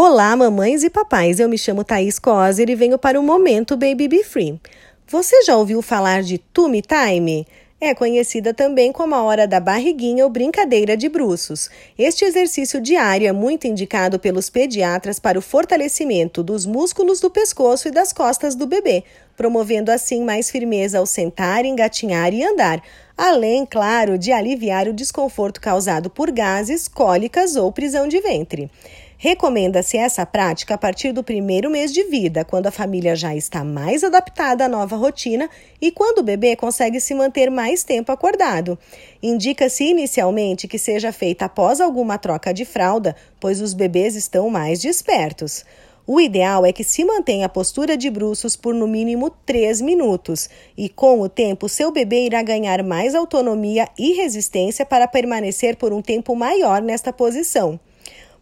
Olá, mamães e papais. Eu me chamo Thaís Coser e venho para o Momento Baby Be Free. Você já ouviu falar de Tummy Time? É conhecida também como a hora da barriguinha ou brincadeira de bruços. Este exercício diário é muito indicado pelos pediatras para o fortalecimento dos músculos do pescoço e das costas do bebê, promovendo assim mais firmeza ao sentar, engatinhar e andar, além, claro, de aliviar o desconforto causado por gases, cólicas ou prisão de ventre. Recomenda-se essa prática a partir do primeiro mês de vida, quando a família já está mais adaptada à nova rotina e quando o bebê consegue se manter mais tempo acordado. Indica-se inicialmente que seja feita após alguma troca de fralda, pois os bebês estão mais despertos. O ideal é que se mantenha a postura de bruços por no mínimo 3 minutos, e com o tempo seu bebê irá ganhar mais autonomia e resistência para permanecer por um tempo maior nesta posição.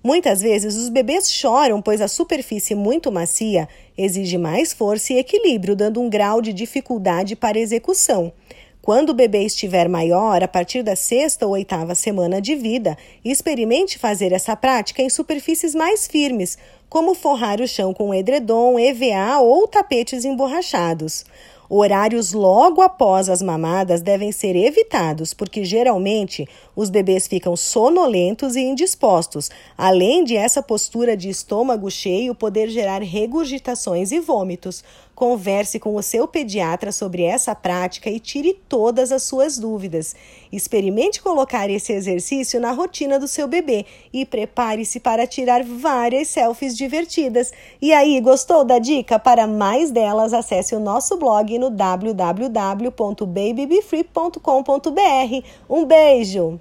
Muitas vezes os bebês choram, pois a superfície muito macia exige mais força e equilíbrio, dando um grau de dificuldade para execução. Quando o bebê estiver maior, a partir da sexta ou oitava semana de vida, experimente fazer essa prática em superfícies mais firmes, como forrar o chão com edredom, EVA ou tapetes emborrachados. Horários logo após as mamadas devem ser evitados, porque geralmente os bebês ficam sonolentos e indispostos, além de essa postura de estômago cheio poder gerar regurgitações e vômitos. Converse com o seu pediatra sobre essa prática e tire todas as suas dúvidas. Experimente colocar esse exercício na rotina do seu bebê e prepare-se para tirar várias selfies divertidas. E aí, gostou da dica? Para mais delas, acesse o nosso blog no www.babybefree.com.br. Um beijo!